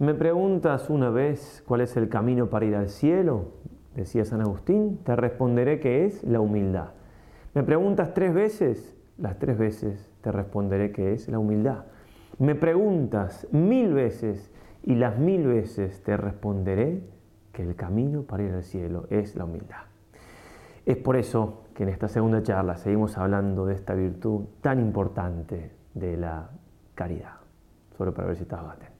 ¿Me preguntas una vez cuál es el camino para ir al cielo? Decía San Agustín, te responderé que es la humildad. ¿Me preguntas tres veces? Las tres veces te responderé que es la humildad. Me preguntas mil veces y las mil veces te responderé que el camino para ir al cielo es la humildad. Es por eso que en esta segunda charla seguimos hablando de esta virtud tan importante de la caridad. Solo para ver si estás atento.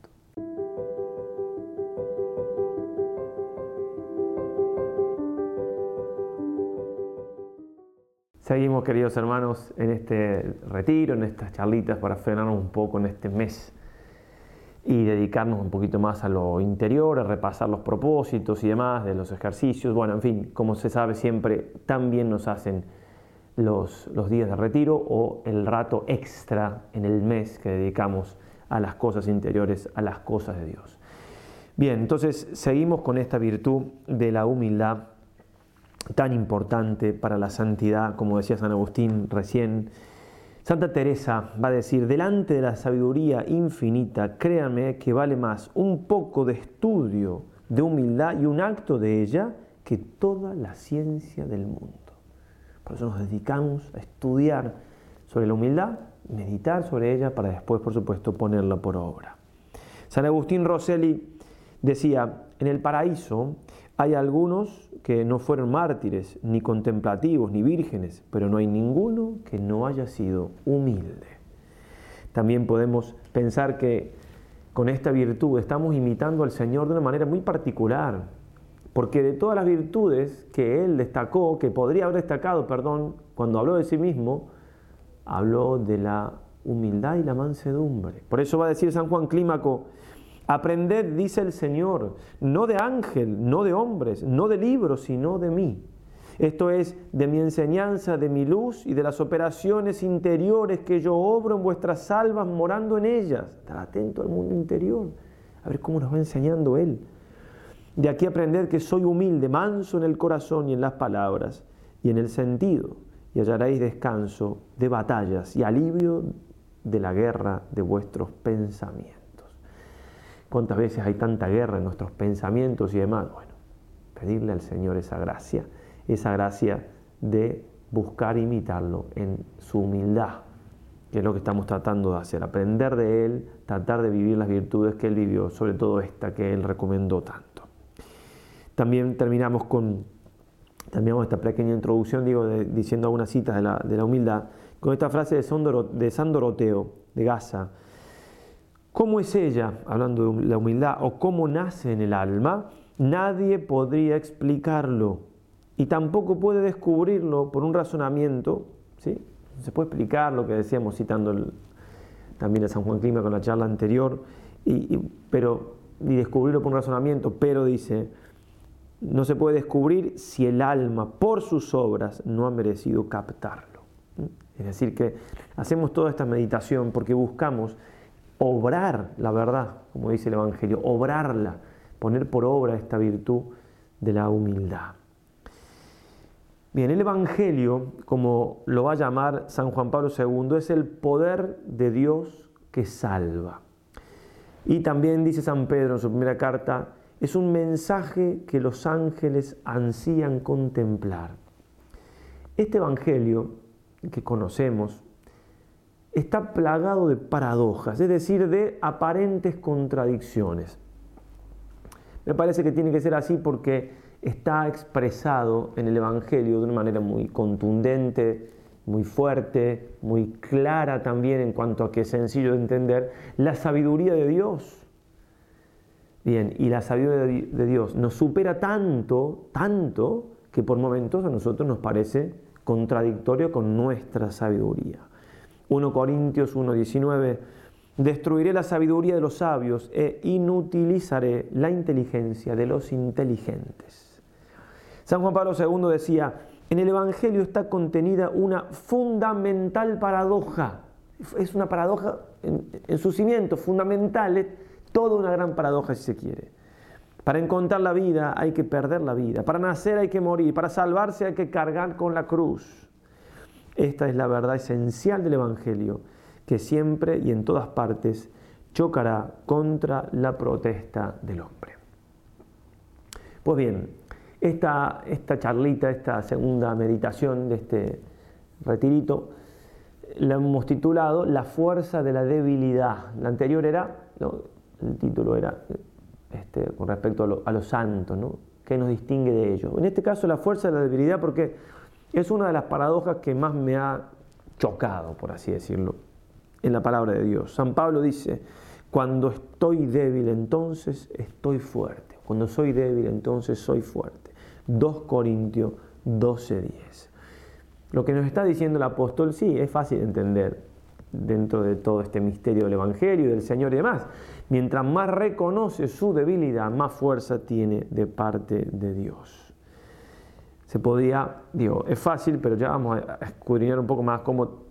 Seguimos, queridos hermanos, en este retiro, en estas charlitas para frenarnos un poco en este mes y dedicarnos un poquito más a lo interior, a repasar los propósitos y demás de los ejercicios. Bueno, en fin, como se sabe siempre, también nos hacen los, los días de retiro o el rato extra en el mes que dedicamos a las cosas interiores, a las cosas de Dios. Bien, entonces seguimos con esta virtud de la humildad tan importante para la santidad, como decía San Agustín recién. Santa Teresa va a decir, delante de la sabiduría infinita, créanme que vale más un poco de estudio, de humildad y un acto de ella que toda la ciencia del mundo. Por eso nos dedicamos a estudiar sobre la humildad, meditar sobre ella para después, por supuesto, ponerla por obra. San Agustín Rosselli decía, en el paraíso hay algunos que no fueron mártires, ni contemplativos, ni vírgenes, pero no hay ninguno que no haya sido humilde. También podemos pensar que con esta virtud estamos imitando al Señor de una manera muy particular, porque de todas las virtudes que Él destacó, que podría haber destacado, perdón, cuando habló de sí mismo, habló de la humildad y la mansedumbre. Por eso va a decir San Juan Clímaco, Aprended, dice el Señor, no de ángel, no de hombres, no de libros, sino de mí. Esto es de mi enseñanza, de mi luz y de las operaciones interiores que yo obro en vuestras almas morando en ellas. Estar atento al mundo interior, a ver cómo nos va enseñando Él. De aquí aprended que soy humilde, manso en el corazón y en las palabras y en el sentido, y hallaréis descanso de batallas y alivio de la guerra de vuestros pensamientos. ¿Cuántas veces hay tanta guerra en nuestros pensamientos y demás? Bueno, pedirle al Señor esa gracia, esa gracia de buscar imitarlo en su humildad, que es lo que estamos tratando de hacer, aprender de Él, tratar de vivir las virtudes que Él vivió, sobre todo esta que Él recomendó tanto. También terminamos con, terminamos esta pequeña introducción, digo, diciendo algunas citas de la, de la, humildad, con esta frase de, de San Doroteo, de Gaza, ¿Cómo es ella, hablando de la humildad, o cómo nace en el alma? Nadie podría explicarlo y tampoco puede descubrirlo por un razonamiento. ¿sí? Se puede explicar lo que decíamos citando también a San Juan Clima con la charla anterior, y, pero, y descubrirlo por un razonamiento, pero dice, no se puede descubrir si el alma por sus obras no ha merecido captarlo. Es decir, que hacemos toda esta meditación porque buscamos obrar la verdad, como dice el Evangelio, obrarla, poner por obra esta virtud de la humildad. Bien, el Evangelio, como lo va a llamar San Juan Pablo II, es el poder de Dios que salva. Y también dice San Pedro en su primera carta, es un mensaje que los ángeles ansían contemplar. Este Evangelio que conocemos, está plagado de paradojas, es decir, de aparentes contradicciones. Me parece que tiene que ser así porque está expresado en el Evangelio de una manera muy contundente, muy fuerte, muy clara también en cuanto a que es sencillo de entender, la sabiduría de Dios. Bien, y la sabiduría de Dios nos supera tanto, tanto, que por momentos a nosotros nos parece contradictorio con nuestra sabiduría. 1 Corintios 1.19, destruiré la sabiduría de los sabios e inutilizaré la inteligencia de los inteligentes. San Juan Pablo II decía, en el Evangelio está contenida una fundamental paradoja. Es una paradoja en, su cimiento, fundamental, toda una gran paradoja si se quiere. Para encontrar la vida hay que perder la vida, para nacer hay que morir, para salvarse hay que cargar con la cruz. Esta es la verdad esencial del Evangelio, que siempre y en todas partes chocará contra la protesta del hombre. Pues bien, esta, esta charlita, esta segunda meditación de este retirito, la hemos titulado La fuerza de la debilidad. La anterior era, el título era este, con respecto a los santos, ¿no? ¿Qué nos distingue de ellos? En este caso, la fuerza de la debilidad, porque es una de las paradojas que más me ha chocado, por así decirlo, en la palabra de Dios. San Pablo dice, cuando estoy débil, entonces estoy fuerte. Cuando soy débil, entonces soy fuerte. 2 Corintios 12:10. Lo que nos está diciendo el apóstol, sí, es fácil de entender dentro de todo este misterio del Evangelio y del Señor y demás. Mientras más reconoce su debilidad, más fuerza tiene de parte de Dios. Se podía, digo, es fácil, pero ya vamos a escudriñar un poco más cómo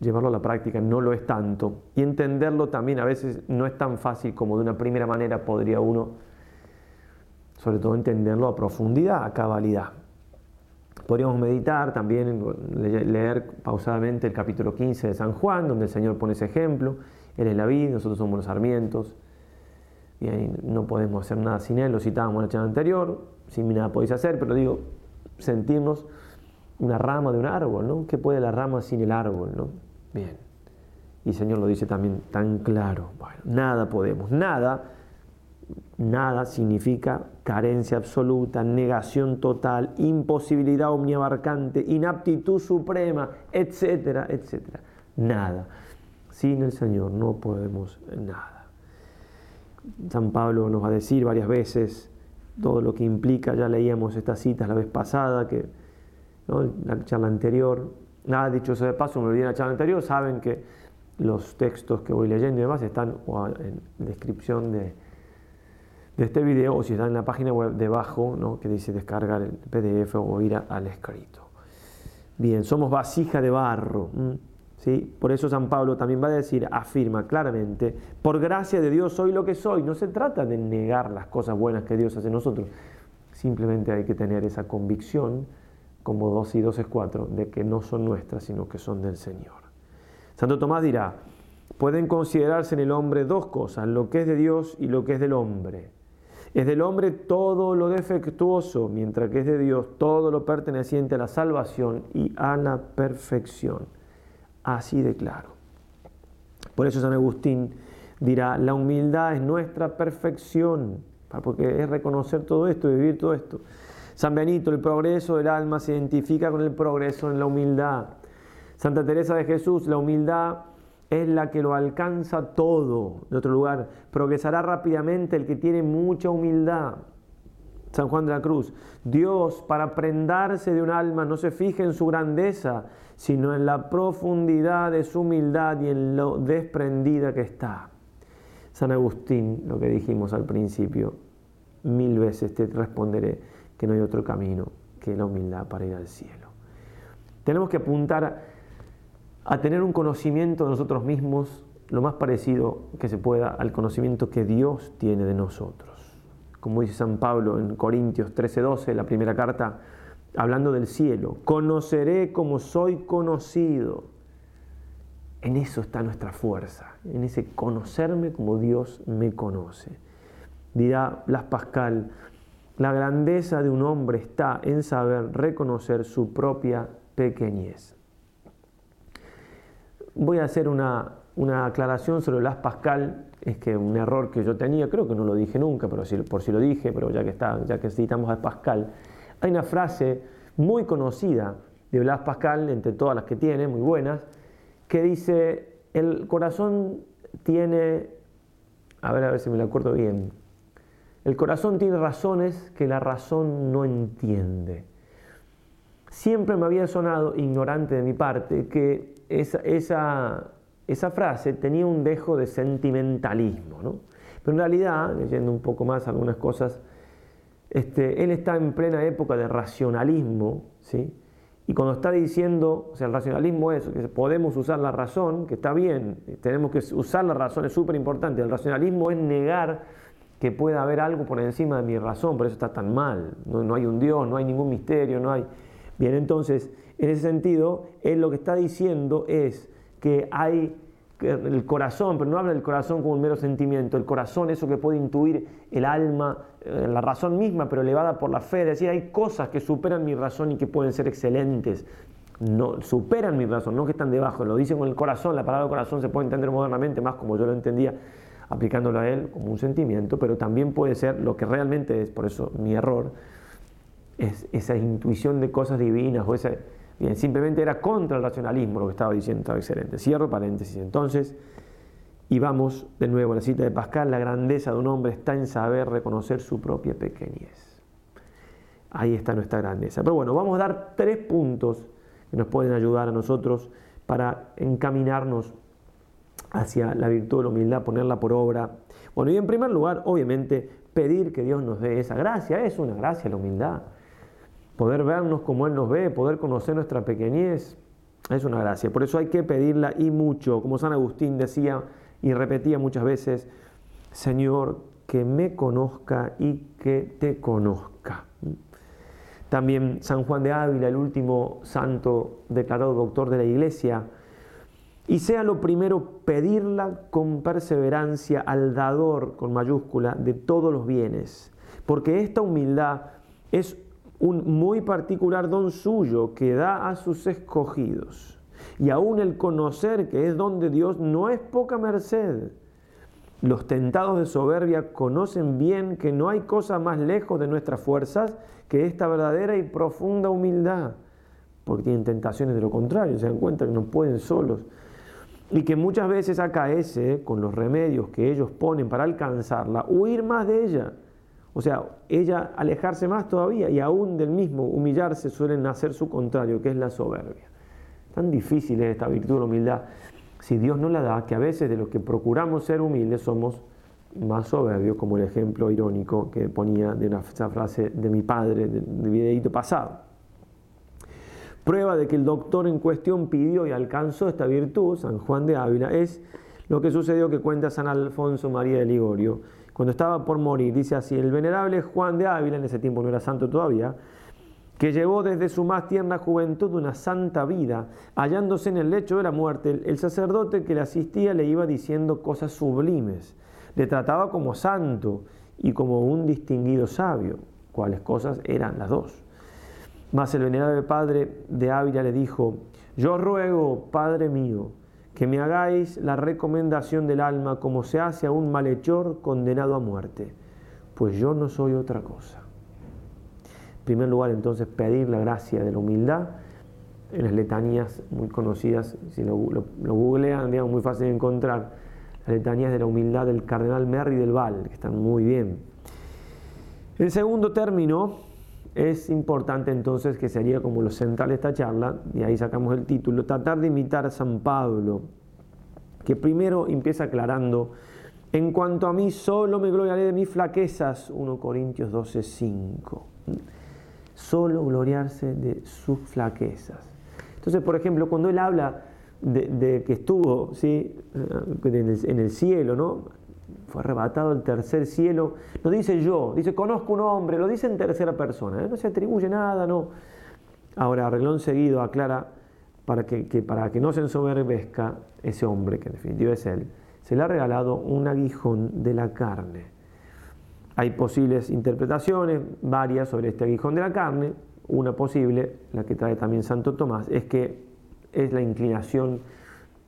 llevarlo a la práctica no lo es tanto. Y entenderlo también a veces no es tan fácil como de una primera manera podría uno, sobre todo entenderlo a profundidad, a cabalidad. Podríamos meditar también, leer pausadamente el capítulo 15 de San Juan, donde el Señor pone ese ejemplo. Él es la vid, nosotros somos los sarmientos. Y ahí no podemos hacer nada sin Él, lo citábamos en la charla anterior. Sin mí nada podéis hacer, pero digo, sentirnos una rama de un árbol, ¿no? ¿Qué puede la rama sin el árbol, ¿no? Bien. Y el Señor lo dice también tan claro. Bueno, nada podemos, nada Nada significa carencia absoluta, negación total, imposibilidad omniabarcante, inaptitud suprema, etcétera, etcétera. Nada. Sin el Señor no podemos nada. San Pablo nos va a decir varias veces todo lo que implica, ya leíamos estas citas la vez pasada, que la charla anterior, nada dicho eso de paso, me olvidé la charla anterior, saben que los textos que voy leyendo y demás están en descripción de, de este video o si está en la página web debajo ¿no? que dice descargar el PDF o ir al escrito. Bien, somos vasija de barro. Por eso San Pablo también va a decir, afirma claramente, por gracia de Dios soy lo que soy. No se trata de negar las cosas buenas que Dios hace en nosotros. Simplemente hay que tener esa convicción, como dos y dos es cuatro, de que no son nuestras, sino que son del Señor. Santo Tomás dirá, pueden considerarse en el hombre dos cosas, lo que es de Dios y lo que es del hombre. Es del hombre todo lo defectuoso, mientras que es de Dios todo lo perteneciente a la salvación y a la perfección. Así de claro. Por eso San Agustín dirá, la humildad es nuestra perfección, porque es reconocer todo esto, vivir todo esto. San Benito, el progreso del alma se identifica con el progreso en la humildad. Santa Teresa de Jesús, la humildad es la que lo alcanza todo. En otro lugar, progresará rápidamente el que tiene mucha humildad. San Juan de la Cruz, Dios para prendarse de un alma no se fija en su grandeza, sino en la profundidad de su humildad y en lo desprendida que está. San Agustín, lo que dijimos al principio, mil veces te responderé que no hay otro camino que la humildad para ir al cielo. Tenemos que apuntar a tener un conocimiento de nosotros mismos lo más parecido que se pueda al conocimiento que Dios tiene de nosotros. Como dice San Pablo en Corintios 13:12, la primera carta, hablando del cielo, conoceré como soy conocido. En eso está nuestra fuerza, en ese conocerme como Dios me conoce. Dirá Blas Pascal, la grandeza de un hombre está en saber reconocer su propia pequeñez voy a hacer una, aclaración sobre Las Pascal, es que un error que yo tenía, creo que no lo dije nunca, pero por si lo dije, pero ya que, está, ya que citamos a Pascal, hay una frase muy conocida de Blas Pascal, entre todas las que tiene, muy buenas, que dice, el corazón tiene, a ver a ver si me lo acuerdo bien, el corazón tiene razones que la razón no entiende. Siempre me había sonado, ignorante de mi parte, que esa, esa, frase tenía un dejo de sentimentalismo, ¿no? Pero en realidad, leyendo un poco más algunas cosas, este, él está en plena época de racionalismo, ¿sí? Y cuando está diciendo, o sea, el racionalismo es que podemos usar la razón, que está bien, tenemos que usar la razón, es súper importante. El racionalismo es negar que pueda haber algo por encima de mi razón, por eso está tan mal. No, no hay un Dios, no hay ningún misterio, no hay. Bien, entonces, en ese sentido, él lo que está diciendo es que hay el corazón, pero no habla del corazón como un mero sentimiento, el corazón, eso que puede intuir el alma, eh, la razón misma, pero elevada por la fe, es decir, hay cosas que superan mi razón y que pueden ser excelentes, no, superan mi razón, no que están debajo, lo dicen con el corazón, la palabra corazón se puede entender modernamente más como yo lo entendía, aplicándolo a él como un sentimiento, pero también puede ser lo que realmente es, por eso mi error, es esa intuición de cosas divinas o esa Bien, simplemente era contra el racionalismo lo que estaba diciendo, estaba excelente. Cierro paréntesis. Entonces, y vamos de nuevo a la cita de Pascal, la grandeza de un hombre está en saber reconocer su propia pequeñez. Ahí está nuestra grandeza. Pero bueno, vamos a dar tres puntos que nos pueden ayudar a nosotros para encaminarnos hacia la virtud de la humildad, ponerla por obra. Bueno, y en primer lugar, obviamente, pedir que Dios nos dé esa gracia. Es una gracia la humildad poder vernos como Él nos ve, poder conocer nuestra pequeñez, es una gracia. Por eso hay que pedirla y mucho, como San Agustín decía y repetía muchas veces, Señor, que me conozca y que te conozca. También San Juan de Ávila, el último santo declarado doctor de la iglesia, y sea lo primero pedirla con perseverancia al dador, con mayúscula, de todos los bienes, porque esta humildad es un muy particular don suyo que da a sus escogidos. Y aún el conocer que es don de Dios no es poca merced. Los tentados de soberbia conocen bien que no hay cosa más lejos de nuestras fuerzas que esta verdadera y profunda humildad, porque tienen tentaciones de lo contrario, se dan cuenta que no pueden solos, y que muchas veces acaece con los remedios que ellos ponen para alcanzarla, huir más de ella o sea, ella alejarse más todavía y aún del mismo humillarse suele nacer su contrario, que es la soberbia. Tan difícil es esta virtud de la humildad. Si Dios no la da, que a veces de los que procuramos ser humildes somos más soberbios, como el ejemplo irónico que ponía de una frase de mi padre del videíto pasado. Prueba de que el doctor en cuestión pidió y alcanzó esta virtud, San Juan de Ávila, es lo que sucedió que cuenta San Alfonso María de Ligorio cuando estaba por morir, dice así, el venerable Juan de Ávila, en ese tiempo no era santo todavía, que llevó desde su más tierna juventud una santa vida, hallándose en el lecho de la muerte, el sacerdote que le asistía le iba diciendo cosas sublimes, le trataba como santo y como un distinguido sabio, cuáles cosas eran las dos. Mas el venerable padre de Ávila le dijo, yo ruego, Padre mío, que me hagáis la recomendación del alma como se hace a un malhechor condenado a muerte, pues yo no soy otra cosa. En primer lugar, entonces, pedir la gracia de la humildad en las letanías muy conocidas, si lo, googlean, digamos, muy fácil de encontrar, las letanías de la humildad del cardenal Merry del Val, que están muy bien. El segundo término es importante entonces, que sería como lo central de esta charla, y ahí sacamos el título, tratar de imitar a San Pablo, que primero empieza aclarando, en cuanto a mí solo me gloriaré de mis flaquezas, 1 Corintios 12, 5. Solo gloriarse de sus flaquezas. Entonces, por ejemplo, cuando él habla de, que estuvo ¿sí? Eh, en el cielo, ¿no? Fue arrebatado el tercer cielo. No dice yo, dice conozco un hombre, lo dice en tercera persona, ¿eh? no se atribuye nada, no. Ahora, arreglón seguido aclara para que, para que no se ensoberbezca ese hombre, que en definitiva es él, se le ha regalado un aguijón de la carne. Hay posibles interpretaciones, varias sobre este aguijón de la carne. Una posible, la que trae también Santo Tomás, es que es la inclinación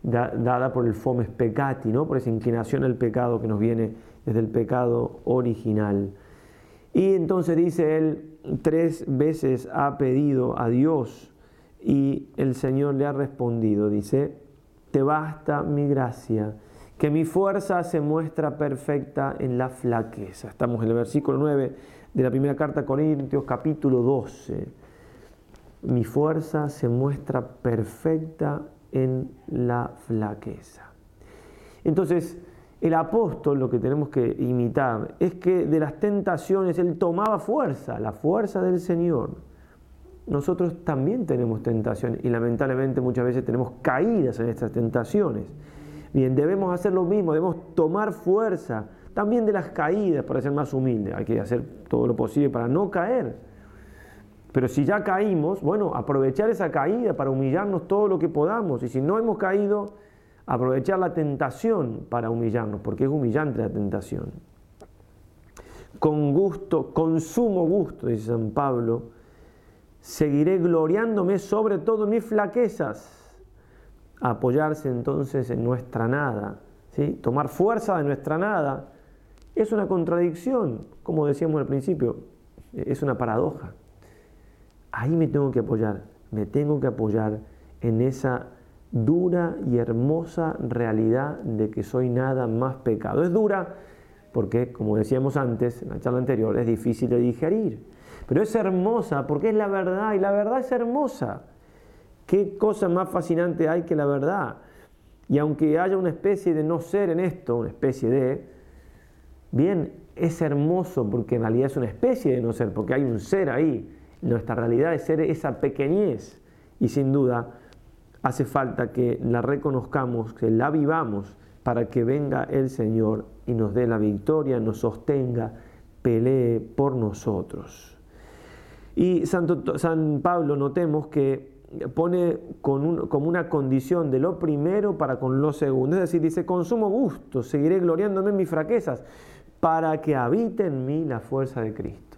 dada por el fomes peccati, ¿no? por esa inclinación al pecado que nos viene desde el pecado original. Y entonces dice él, tres veces ha pedido a Dios y el Señor le ha respondido, dice, te basta mi gracia, que mi fuerza se muestra perfecta en la flaqueza. Estamos en el versículo 9 de la primera carta a Corintios capítulo 12. Mi fuerza se muestra perfecta en la flaqueza. Entonces, el apóstol lo que tenemos que imitar es que de las tentaciones él tomaba fuerza, la fuerza del Señor. Nosotros también tenemos tentaciones y lamentablemente muchas veces tenemos caídas en estas tentaciones. Bien, debemos hacer lo mismo, debemos tomar fuerza también de las caídas para ser más humildes. Hay que hacer todo lo posible para no caer. Pero si ya caímos, bueno, aprovechar esa caída para humillarnos todo lo que podamos. Y si no hemos caído, aprovechar la tentación para humillarnos, porque es humillante la tentación. Con gusto, con sumo gusto, dice San Pablo, seguiré gloriándome sobre todo en mis flaquezas. Apoyarse entonces en nuestra nada, tomar fuerza de nuestra nada, es una contradicción, como decíamos al principio, es una paradoja. Ahí me tengo que apoyar, me tengo que apoyar en esa dura y hermosa realidad de que soy nada más pecado. Es dura porque, como decíamos antes, en la charla anterior, es difícil de digerir. Pero es hermosa porque es la verdad y la verdad es hermosa. ¿Qué cosa más fascinante hay que la verdad? Y aunque haya una especie de no ser en esto, una especie de, bien, es hermoso porque en realidad es una especie de no ser, porque hay un ser ahí. Nuestra realidad es ser esa pequeñez. Y sin duda hace falta que la reconozcamos, que la vivamos para que venga el Señor y nos dé la victoria, nos sostenga, pelee por nosotros. Y Santo, San Pablo, notemos que pone como una condición de lo primero para con lo segundo. Es decir, dice, con sumo gusto seguiré gloriándome en mis fraquezas para que habite en mí la fuerza de Cristo.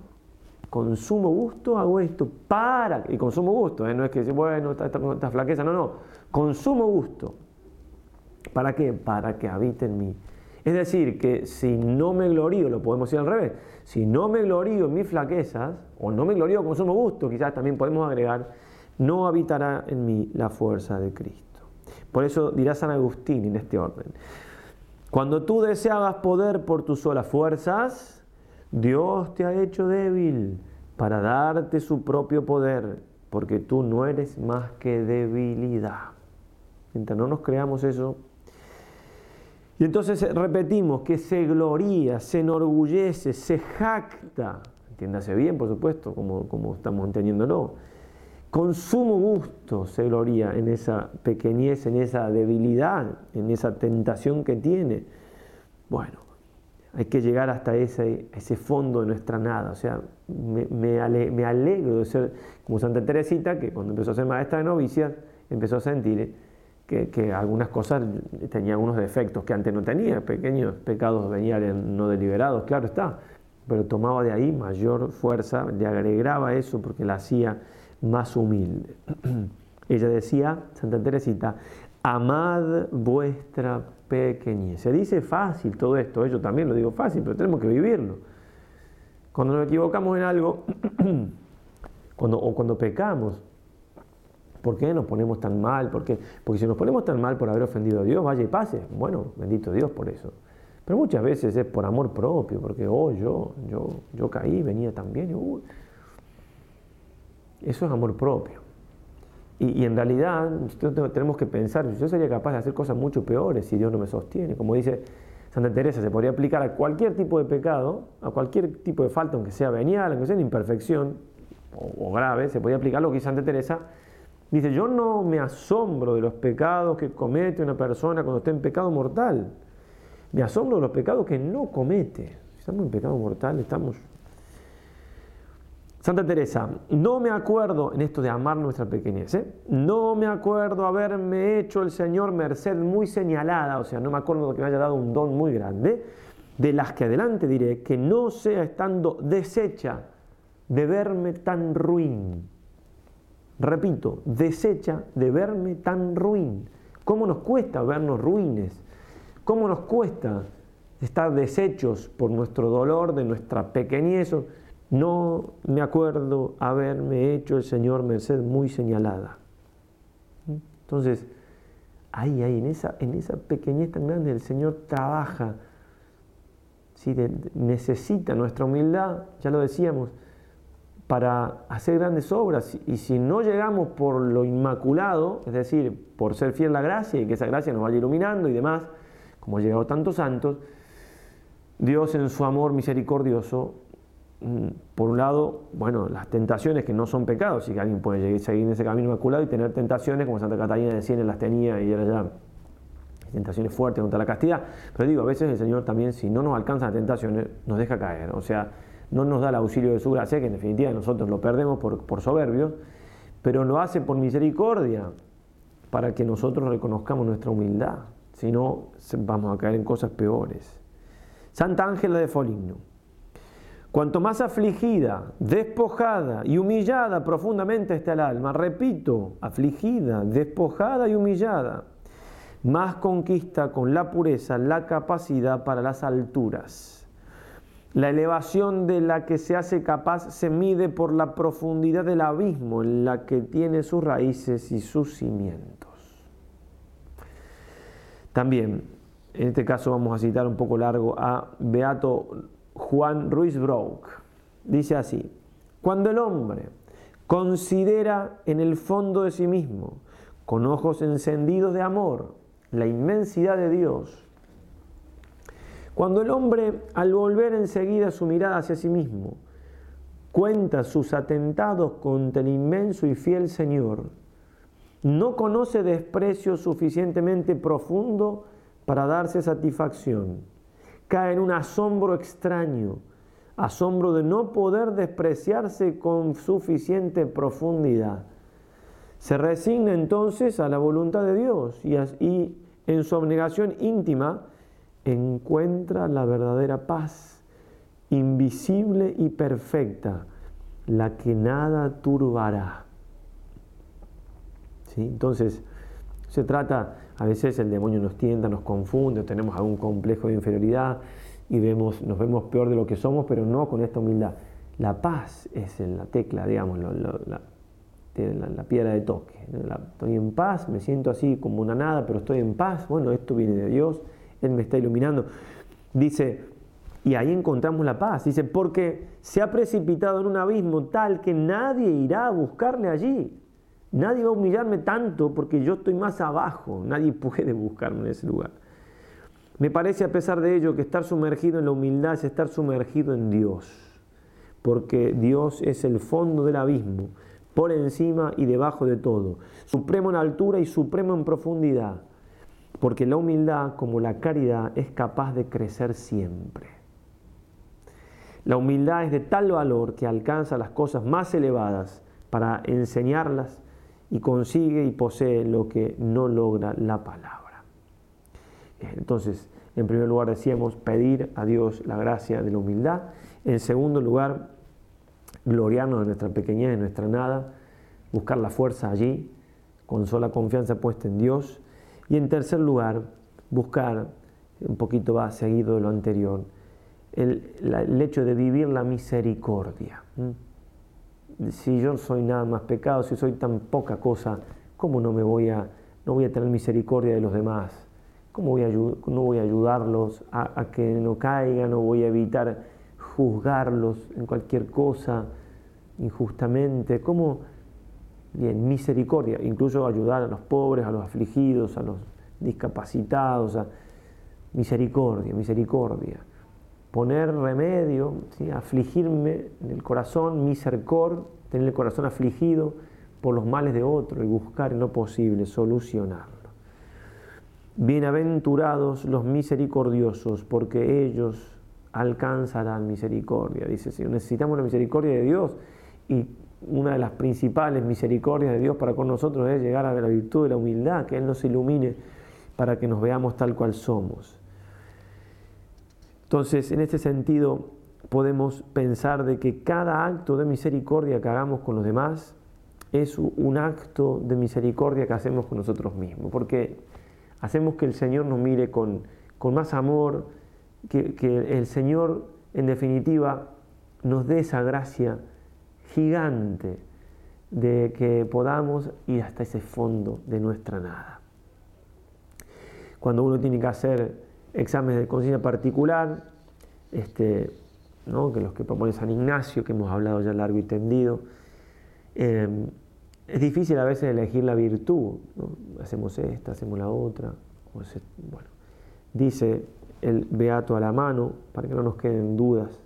Con sumo gusto hago esto para, y con sumo gusto, ¿eh? no es que, bueno, esta, esta flaqueza, no, no, con sumo gusto. ¿Para qué? Para que habite en mí. Es decir, que si no me glorío, lo podemos decir al revés, si no me glorío en mis flaquezas, o no me glorío con sumo gusto, quizás también podemos agregar, no habitará en mí la fuerza de Cristo. Por eso dirá San Agustín en este orden, cuando tú deseabas poder por tus solas fuerzas, Dios te ha hecho débil para darte su propio poder, porque tú no eres más que debilidad. Mientras no nos creamos eso, y entonces repetimos que se gloría, se enorgullece, se jacta, entiéndase bien, por supuesto, como, como estamos entendiéndolo, con sumo gusto se gloría en esa pequeñez, en esa debilidad, en esa tentación que tiene. Bueno, hay que llegar hasta ese, fondo de nuestra nada. O sea, me, me, alegro de ser como Santa Teresita, que cuando empezó a ser maestra de novicias, empezó a sentir que, algunas cosas tenían algunos defectos que antes no tenía, pequeños pecados venían no deliberados, claro está, pero tomaba de ahí mayor fuerza, le agregaba eso porque la hacía más humilde. Ella decía, Santa Teresita, amad vuestra pequeñez. Se dice fácil todo esto, yo también lo digo fácil, pero tenemos que vivirlo. Cuando nos equivocamos en algo, cuando, o cuando pecamos, ¿Por qué nos ponemos tan mal? ¿Por? Porque si nos ponemos tan mal por haber ofendido a Dios, vaya y pase. Bueno, bendito Dios por eso. Pero muchas veces es por amor propio, porque oh, yo, yo, yo caí, venía también. Eso es amor propio. Y, en realidad tenemos que pensar, yo sería capaz de hacer cosas mucho peores si Dios no me sostiene. Como dice Santa Teresa, se podría aplicar a cualquier tipo de pecado, a cualquier tipo de falta, aunque sea venial, aunque sea una imperfección o, grave, se podría aplicar lo que dice Santa Teresa Dice, yo no me asombro de los pecados que comete una persona cuando está en pecado mortal. Me asombro de los pecados que no comete. Si estamos en pecado mortal, estamos... Santa Teresa, no me acuerdo en esto de amar nuestra pequeñez, ¿eh? no me acuerdo haberme hecho el Señor merced muy señalada, o sea, no me acuerdo que me haya dado un don muy grande, de las que adelante diré que no sea estando deshecha de verme tan ruin repito, desecha de verme tan ruin. ¿Cómo nos cuesta vernos ruines? ¿Cómo nos cuesta estar deshechos por nuestro dolor, de nuestra pequeñez? No me acuerdo haberme hecho el Señor merced muy señalada. Entonces, ahí, ahí, en esa, en esa pequeñez tan grande, el Señor trabaja, necesita nuestra humildad, ya lo decíamos, para hacer grandes obras. Y si no llegamos por lo inmaculado, es decir, por ser fiel a la gracia y que esa gracia nos vaya iluminando y demás, como ha llegado tantos santos, Dios en su amor misericordioso, por un lado, bueno, las tentaciones que no son pecados, y que alguien puede seguir en ese camino inmaculado y tener tentaciones como Santa Catalina de Siena las tenía y era ya tentaciones fuertes contra la castidad, pero digo, a veces el Señor también, si no nos alcanzan las tentaciones, nos deja caer, o sea, no nos da el auxilio de su gracia, que en definitiva nosotros lo perdemos por, por soberbios, pero lo hace por misericordia, para que nosotros reconozcamos nuestra humildad. si no vamos a caer en cosas peores. Santa Ángela de Foligno. Cuanto más afligida, despojada y humillada profundamente está el alma, repito, afligida, despojada y humillada, más conquista con la pureza la capacidad para las alturas. La elevación de la que se hace capaz se mide por la profundidad del abismo en la que tiene sus raíces y sus cimientos. También, en este caso vamos a citar un poco largo a Beato Juan Ruiz Brock. Dice así, cuando el hombre considera en el fondo de sí mismo, con ojos encendidos de amor, la inmensidad de Dios, cuando el hombre, al volver enseguida su mirada hacia sí mismo, cuenta sus atentados contra el inmenso y fiel Señor, no conoce desprecio suficientemente profundo para darse satisfacción. Cae en un asombro extraño, asombro de no poder despreciarse con suficiente profundidad. Se resigna entonces a la voluntad de Dios y, en su abnegación íntima encuentra la verdadera paz, invisible y perfecta, la que nada turbará. Entonces, se trata, a veces el demonio nos tienta, nos confunde, tenemos algún complejo de inferioridad y vemos, nos vemos peor de lo que somos, pero no con esta humildad. La paz es la tecla, digamos, la, piedra de toque. estoy en paz, me siento así como una nada, pero estoy en paz. Bueno, esto viene de Dios, Él me está iluminando. Dice, y ahí encontramos la paz. Dice, porque se ha precipitado en un abismo tal que nadie irá a buscarle allí. Nadie va a humillarme tanto porque yo estoy más abajo. Nadie puede buscarme en ese lugar. Me parece a pesar de ello que estar sumergido en la humildad es estar sumergido en Dios. Porque Dios es el fondo del abismo, por encima y debajo de todo. Supremo en altura y supremo en profundidad. Porque la humildad, como la caridad, es capaz de crecer siempre. La humildad es de tal valor que alcanza las cosas más elevadas para enseñarlas y consigue y posee lo que no logra la palabra. Entonces, en primer lugar decíamos pedir a Dios la gracia de la humildad. En segundo lugar, gloriarnos de nuestra pequeñez, de nuestra nada, buscar la fuerza allí, con sola confianza puesta en Dios. Y en tercer lugar, buscar, un poquito va seguido de lo anterior, el, el hecho de vivir la misericordia si yo soy nada más pecado, si soy tan poca cosa, ¿cómo no me voy a, no voy a tener misericordia de los demás? ¿Cómo voy a, no voy a ayudarlos a, que no caigan? ¿No voy a evitar juzgarlos en cualquier cosa injustamente? ¿Cómo? Bien, misericordia, incluso ayudar a los pobres, a los afligidos, a los discapacitados, a misericordia, misericordia poner remedio, afligirme en el corazón, misericordia, tener el corazón afligido por los males de otro y buscar en lo posible solucionarlo. Bienaventurados los misericordiosos, porque ellos alcanzarán misericordia. Dice Señor, necesitamos la misericordia de Dios y una de las principales misericordias de Dios para con nosotros es llegar a la virtud de la humildad, que Él nos ilumine para que nos veamos tal cual somos. Entonces, en este sentido, podemos pensar de que cada acto de misericordia que hagamos con los demás es un acto de misericordia que hacemos con nosotros mismos, porque hacemos que el Señor nos mire con, más amor, que, que el Señor, en definitiva, nos dé esa gracia gigante de que podamos ir hasta ese fondo de nuestra nada. Cuando uno tiene que hacer exámenes de conciencia particular, este, ¿no? que los que propone San Ignacio, que hemos hablado ya largo y tendido. Em, es difícil a veces elegir la virtud, hacemos esta, hacemos la otra. bueno, dice el Beato a la mano, para que no nos queden dudas.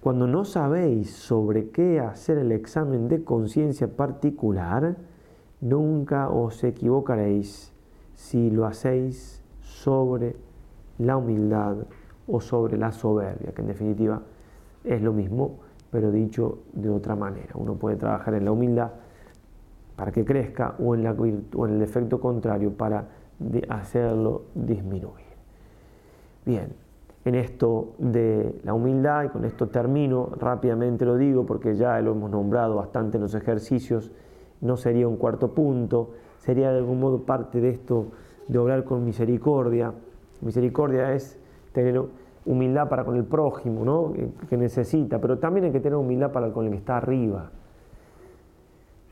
Cuando no sabéis sobre qué hacer el examen de conciencia particular, nunca os equivocaréis si lo hacéis sobre la humildad o sobre la soberbia, que en definitiva es lo mismo, pero dicho de otra manera. Uno puede trabajar en la humildad para que crezca o en, la, o en el efecto contrario para hacerlo disminuir. Bien, en esto de la humildad, y con esto termino, rápidamente lo digo porque ya lo hemos nombrado bastante en los ejercicios, no sería un cuarto punto, sería de algún modo parte de esto de obrar con misericordia. Misericordia es tener humildad para con el prójimo, ¿no? que necesita, pero también hay que tener humildad para con el que está arriba.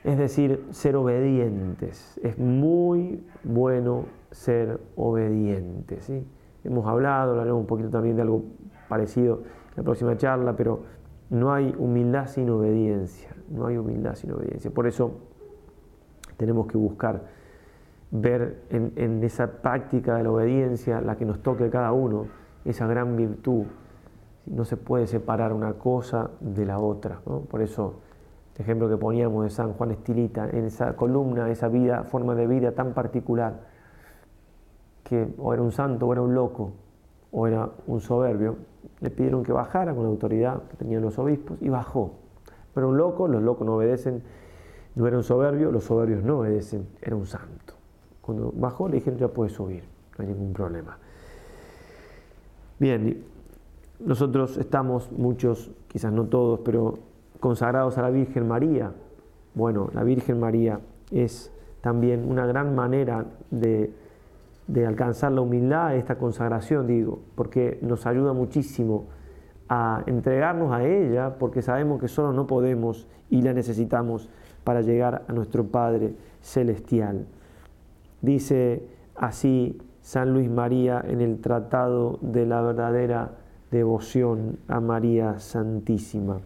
Es decir, ser obedientes. Es muy bueno ser obedientes. ¿sí? Hemos hablado, hablaremos un poquito también de algo parecido en la próxima charla, pero no hay humildad sin obediencia. No hay humildad sin obediencia. Por eso tenemos que buscar ver en, esa práctica de la obediencia, la que nos toque a cada uno, esa gran virtud. No se puede separar una cosa de la otra. Por eso, el ejemplo que poníamos de San Juan Estilita, en esa columna, esa vida, forma de vida tan particular, que o era un santo o era un loco o era un soberbio, le pidieron que bajara con la autoridad que tenían los obispos y bajó. Era un loco, los locos no obedecen, no era un soberbio, los soberbios no obedecen, era un santo. Cuando bajó le dijeron ya puede subir, no hay ningún problema. Bien, nosotros estamos, muchos, quizás no todos, pero consagrados a la Virgen María. Bueno, la Virgen María es también una gran manera de, de alcanzar la humildad, esta consagración, digo, porque nos ayuda muchísimo a entregarnos a ella, porque sabemos que solo no podemos y la necesitamos para llegar a nuestro Padre Celestial. Dice así San Luis María en el Tratado de la verdadera devoción a María Santísima.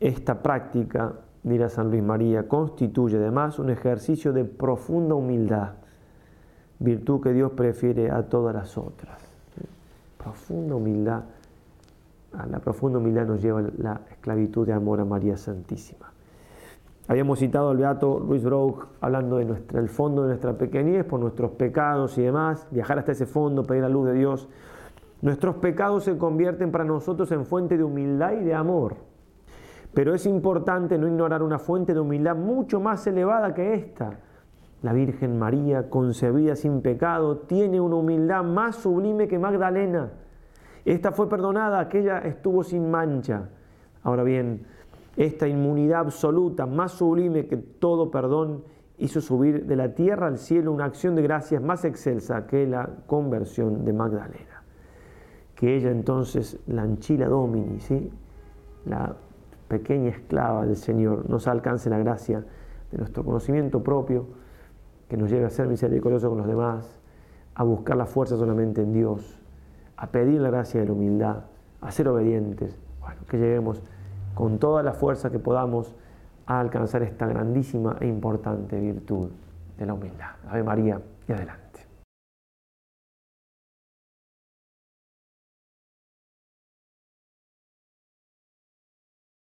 Esta práctica, dirá San Luis María, constituye además un ejercicio de profunda humildad, virtud que Dios prefiere a todas las otras. Profunda humildad, a la profunda humildad nos lleva la esclavitud de amor a María Santísima. Habíamos citado al Beato Luis Brough hablando de nuestra, el fondo de nuestra pequeñez por nuestros pecados y demás, viajar hasta ese fondo, pedir la luz de Dios. Nuestros pecados se convierten para nosotros en fuente de humildad y de amor. Pero es importante no ignorar una fuente de humildad mucho más elevada que esta. La Virgen María, concebida sin pecado, tiene una humildad más sublime que Magdalena. Esta fue perdonada, aquella estuvo sin mancha. Ahora bien, esta inmunidad absoluta, más sublime que todo perdón, hizo subir de la tierra al cielo una acción de gracias más excelsa que la conversión de Magdalena. Que ella entonces, la anchila domini, ¿sí? la pequeña esclava del Señor, nos alcance la gracia de nuestro conocimiento propio, que nos lleve a ser misericordiosos con los demás, a buscar la fuerza solamente en Dios, a pedir la gracia de la humildad, a ser obedientes, bueno, que lleguemos con toda la fuerza que podamos a alcanzar esta grandísima e importante virtud de la humildad. Ave María y adelante.